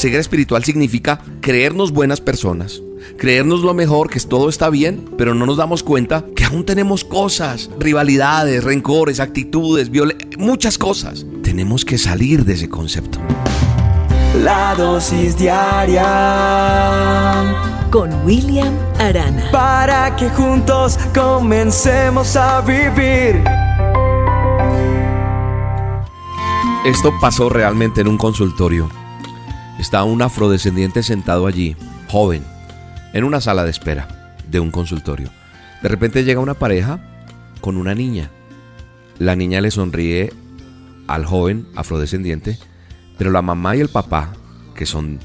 ceguera espiritual significa creernos buenas personas, creernos lo mejor, que todo está bien, pero no nos damos cuenta que aún tenemos cosas, rivalidades, rencores, actitudes, muchas cosas. Tenemos que salir de ese concepto. La dosis diaria con William Arana. Para que juntos comencemos a vivir. Esto pasó realmente en un consultorio. Está un afrodescendiente sentado allí, joven, en una sala de espera de un consultorio. De repente llega una pareja con una niña. La niña le sonríe al joven afrodescendiente, pero la mamá y el papá, que son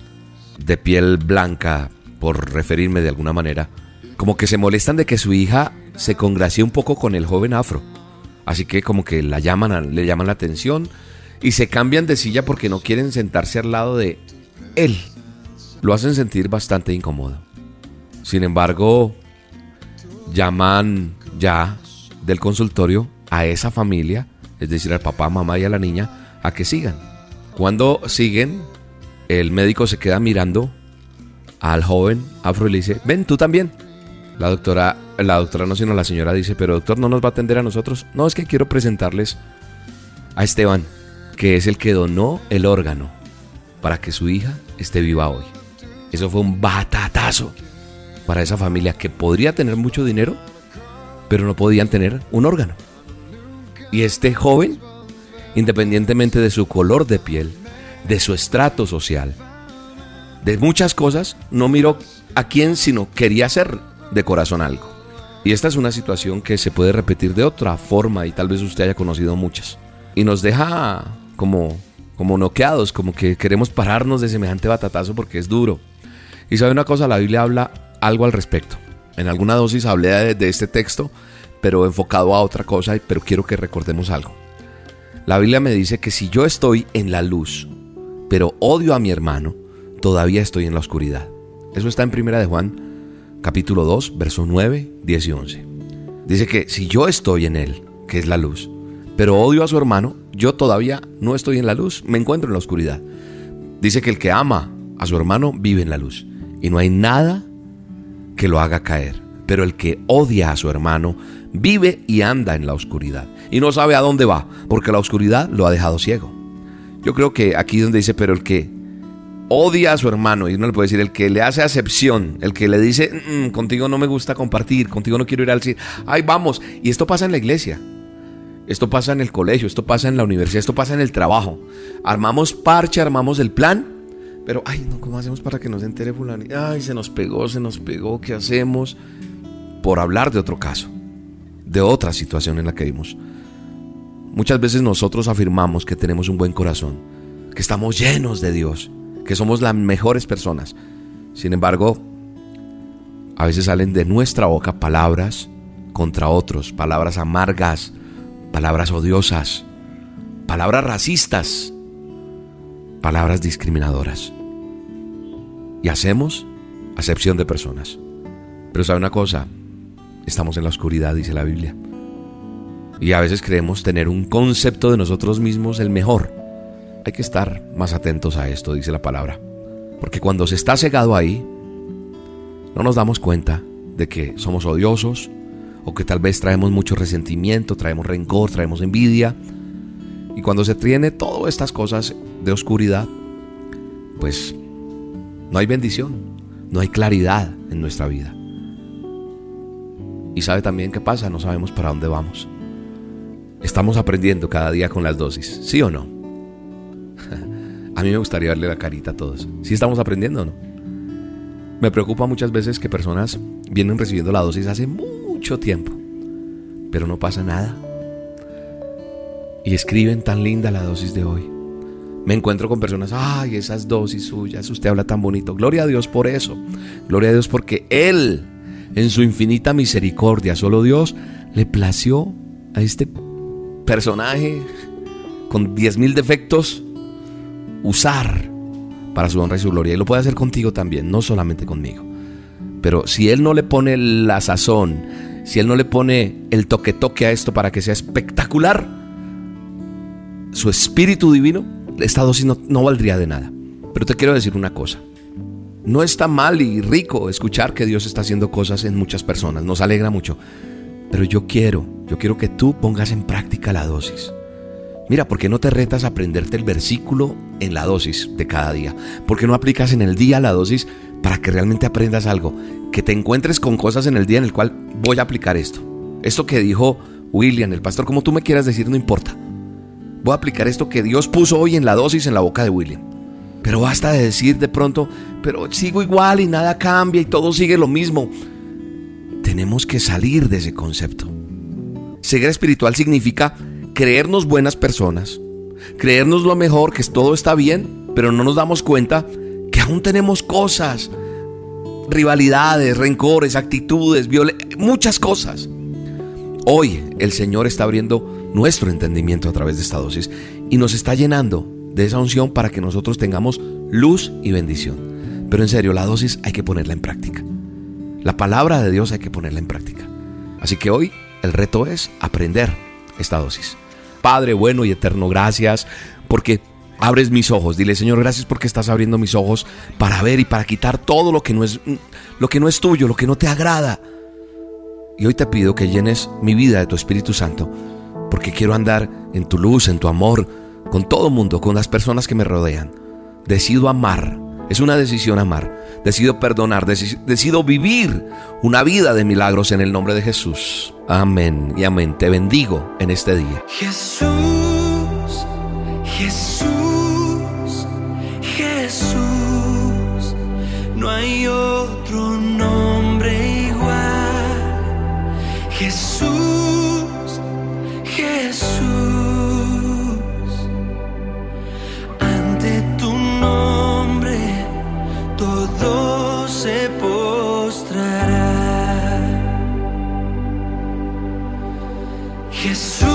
de piel blanca, por referirme de alguna manera, como que se molestan de que su hija se congracie un poco con el joven afro. Así que como que la llaman, le llaman la atención y se cambian de silla porque no quieren sentarse al lado de él. Lo hacen sentir bastante incómodo. Sin embargo, llaman ya del consultorio a esa familia, es decir, al papá, mamá y a la niña, a que sigan. Cuando siguen, el médico se queda mirando al joven afro y le dice, ven tú también. La doctora, la doctora no sino la señora dice, pero doctor no nos va a atender a nosotros. No, es que quiero presentarles a Esteban, que es el que donó el órgano para que su hija esté viva hoy. Eso fue un batatazo para esa familia que podría tener mucho dinero, pero no podían tener un órgano. Y este joven, independientemente de su color de piel, de su estrato social, de muchas cosas, no miró a quién, sino quería hacer de corazón algo. Y esta es una situación que se puede repetir de otra forma y tal vez usted haya conocido muchas. Y nos deja como, como noqueados, como que queremos pararnos de semejante batatazo porque es duro. Y sabe una cosa, la Biblia habla algo al respecto. En alguna dosis hablé de, este texto, pero enfocado a otra cosa, pero quiero que recordemos algo. La Biblia me dice que si yo estoy en la luz, pero odio a mi hermano, todavía estoy en la oscuridad. Eso está en Primera de Juan, capítulo 2, verso 9, 10 y 11. Dice que si yo estoy en él, que es la luz, pero odio a su hermano, yo todavía no estoy en la luz, me encuentro en la oscuridad. Dice que el que ama a su hermano vive en la luz y no hay nada que lo haga caer. Pero el que odia a su hermano vive y anda en la oscuridad y no sabe a dónde va, porque la oscuridad lo ha dejado ciego. Yo creo que aquí donde dice, pero el que odia a su hermano, y uno le puede decir, el que le hace acepción, el que le dice, mm, contigo no me gusta compartir, contigo no quiero ir al cine, ay vamos, y esto pasa en la iglesia. Esto pasa en el colegio, esto pasa en la universidad, esto pasa en el trabajo. Armamos parche, armamos el plan, pero ay, no, ¿cómo hacemos para que nos entere fulano? Ay, se nos pegó, se nos pegó, ¿qué hacemos? Por hablar de otro caso, de otra situación en la que vimos. Muchas veces nosotros afirmamos que tenemos un buen corazón, que estamos llenos de Dios, que somos las mejores personas. Sin embargo, a veces salen de nuestra boca palabras contra otros, palabras amargas, palabras odiosas, palabras racistas, palabras discriminadoras. Y hacemos acepción de personas. Pero sabe una cosa, estamos en la oscuridad, dice la Biblia. Y a veces creemos tener un concepto de nosotros mismos el mejor. Hay que estar más atentos a esto, dice la palabra. Porque cuando se está cegado ahí, no nos damos cuenta de que somos odiosos, o que tal vez traemos mucho resentimiento, traemos rencor, traemos envidia. Y cuando se tiene todas estas cosas de oscuridad, pues no hay bendición, no hay claridad en nuestra vida. Y sabe también qué pasa, no sabemos para dónde vamos. Estamos aprendiendo cada día con las dosis, ¿sí o no? a mí me gustaría verle la carita a todos. ¿Sí estamos aprendiendo o no? Me preocupa muchas veces que personas vienen recibiendo la dosis hace mucho tiempo, pero no pasa nada. Y escriben tan linda la dosis de hoy. Me encuentro con personas, ay, esas dosis suyas, usted habla tan bonito. Gloria a Dios por eso. Gloria a Dios porque Él, en su infinita misericordia, solo Dios, le plació a este personaje con 10.000 defectos usar para su honra y su gloria. Y lo puede hacer contigo también, no solamente conmigo. Pero si Él no le pone la sazón, si Él no le pone el toque toque a esto para que sea espectacular, su espíritu divino, esta dosis no, valdría de nada. Pero te quiero decir una cosa. No está mal y rico escuchar que Dios está haciendo cosas en muchas personas. Nos alegra mucho. Pero yo quiero, yo quiero que tú pongas en práctica la dosis. Mira, ¿por qué no te retas a aprenderte el versículo en la dosis de cada día? ¿Por qué no aplicas en el día la dosis para que realmente aprendas algo? Que te encuentres con cosas en el día en el cual voy a aplicar esto. Esto que dijo William, el pastor, como tú me quieras decir, no importa. Voy a aplicar esto que Dios puso hoy en la dosis en la boca de William. Pero basta de decir de pronto, pero sigo igual y nada cambia y todo sigue lo mismo. Tenemos que salir de ese concepto. Ceguera espiritual significa creernos buenas personas, creernos lo mejor, que todo está bien, pero no nos damos cuenta que aún tenemos cosas, rivalidades, rencores, actitudes, muchas cosas. Hoy el Señor está abriendo nuestro entendimiento a través de esta dosis y nos está llenando de esa unción para que nosotros tengamos luz y bendición. Pero en serio, la dosis hay que ponerla en práctica. La palabra de Dios hay que ponerla en práctica. Así que hoy el reto es aprender esta dosis. Padre bueno y eterno, gracias porque abres mis ojos. Dile, Señor, gracias porque estás abriendo mis ojos para ver y para quitar todo lo que no es lo que no es tuyo, lo que no te agrada. Y hoy te pido que llenes mi vida de tu Espíritu Santo, porque quiero andar en tu luz, en tu amor, con todo el mundo, con las personas que me rodean. Decido amar. Es una decisión amar. Decido perdonar. Decido vivir una vida de milagros en el nombre de Jesús. Amén y amén. Te bendigo en este día. Jesús, Jesús, No hay otro nombre igual. Jesús, Jesús. Ante tu nombre todo se postrará. Jesús,